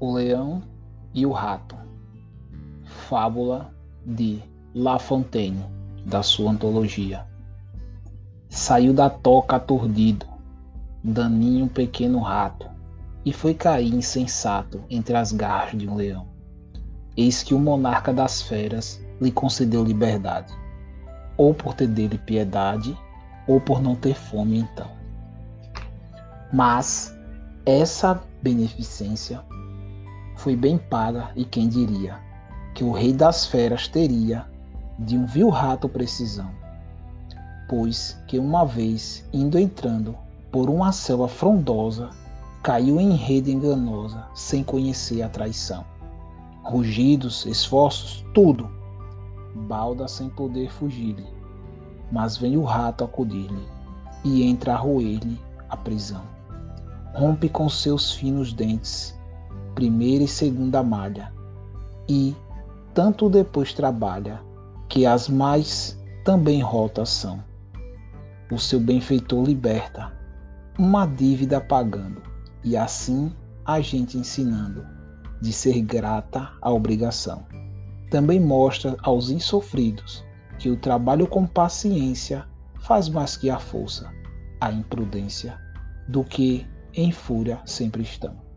O Leão e o Rato. Fábula de La Fontaine, da sua antologia. Saiu da toca aturdido, daninho pequeno rato, e foi cair insensato entre as garras de um leão. Eis que o monarca das feras lhe concedeu liberdade, ou por ter dele piedade, ou por não ter fome então. Mas essa beneficência foi bem paga e quem diria que o rei das feras teria de um vil rato precisão, pois que uma vez indo entrando por uma selva frondosa, caiu em rede enganosa sem conhecer a traição. Rugidos, esforços, tudo, balda sem poder fugir-lhe, mas vem o rato acudir-lhe e entra a roer-lhe a prisão. Rompe com seus finos dentes primeira e segunda malha, e tanto depois trabalha, que as mais também rotas são. O seu benfeitor liberta, uma dívida pagando, e assim a gente ensinando de ser grata à obrigação. Também mostra aos insofridos que o trabalho com paciência faz mais que a força, a imprudência, do que em fúria sempre estão.